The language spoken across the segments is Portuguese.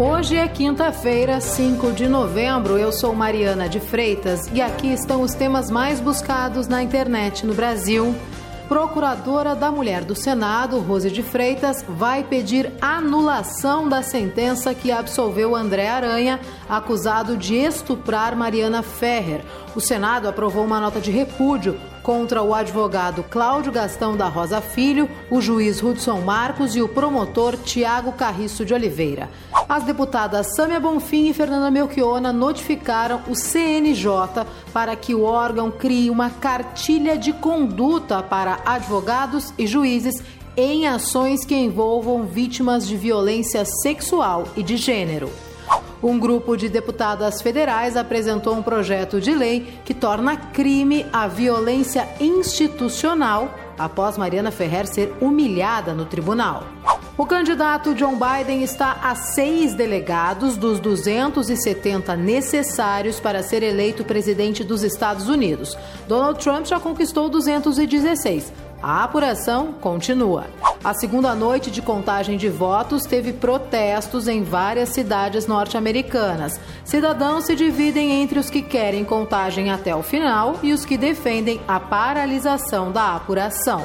Hoje é quinta-feira, 5 de novembro. Eu sou Mariana de Freitas e aqui estão os temas mais buscados na internet no Brasil. Procuradora da Mulher do Senado, Rose de Freitas, vai pedir anulação da sentença que absolveu André Aranha, acusado de estuprar Mariana Ferrer. O Senado aprovou uma nota de repúdio contra o advogado Cláudio Gastão da Rosa Filho, o juiz Hudson Marcos e o promotor Tiago Carriço de Oliveira. As deputadas Sâmia Bonfim e Fernanda Melchiona notificaram o CNJ para que o órgão crie uma cartilha de conduta para advogados e juízes em ações que envolvam vítimas de violência sexual e de gênero. Um grupo de deputadas federais apresentou um projeto de lei que torna crime a violência institucional após Mariana Ferrer ser humilhada no tribunal. O candidato John Biden está a seis delegados dos 270 necessários para ser eleito presidente dos Estados Unidos. Donald Trump já conquistou 216. A apuração continua. A segunda noite de contagem de votos teve protestos em várias cidades norte-americanas. Cidadãos se dividem entre os que querem contagem até o final e os que defendem a paralisação da apuração.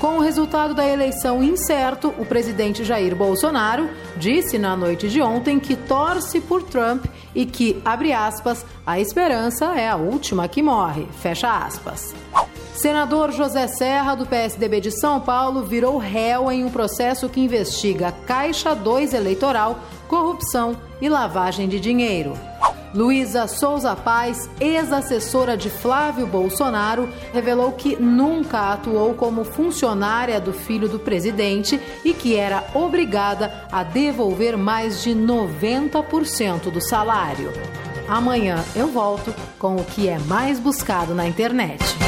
Com o resultado da eleição incerto, o presidente Jair Bolsonaro disse na noite de ontem que torce por Trump e que, abre aspas, a esperança é a última que morre, fecha aspas. Senador José Serra, do PSDB de São Paulo, virou réu em um processo que investiga Caixa 2 eleitoral, corrupção e lavagem de dinheiro. Luísa Souza Paz, ex-assessora de Flávio Bolsonaro, revelou que nunca atuou como funcionária do filho do presidente e que era obrigada a devolver mais de 90% do salário. Amanhã eu volto com o que é mais buscado na internet.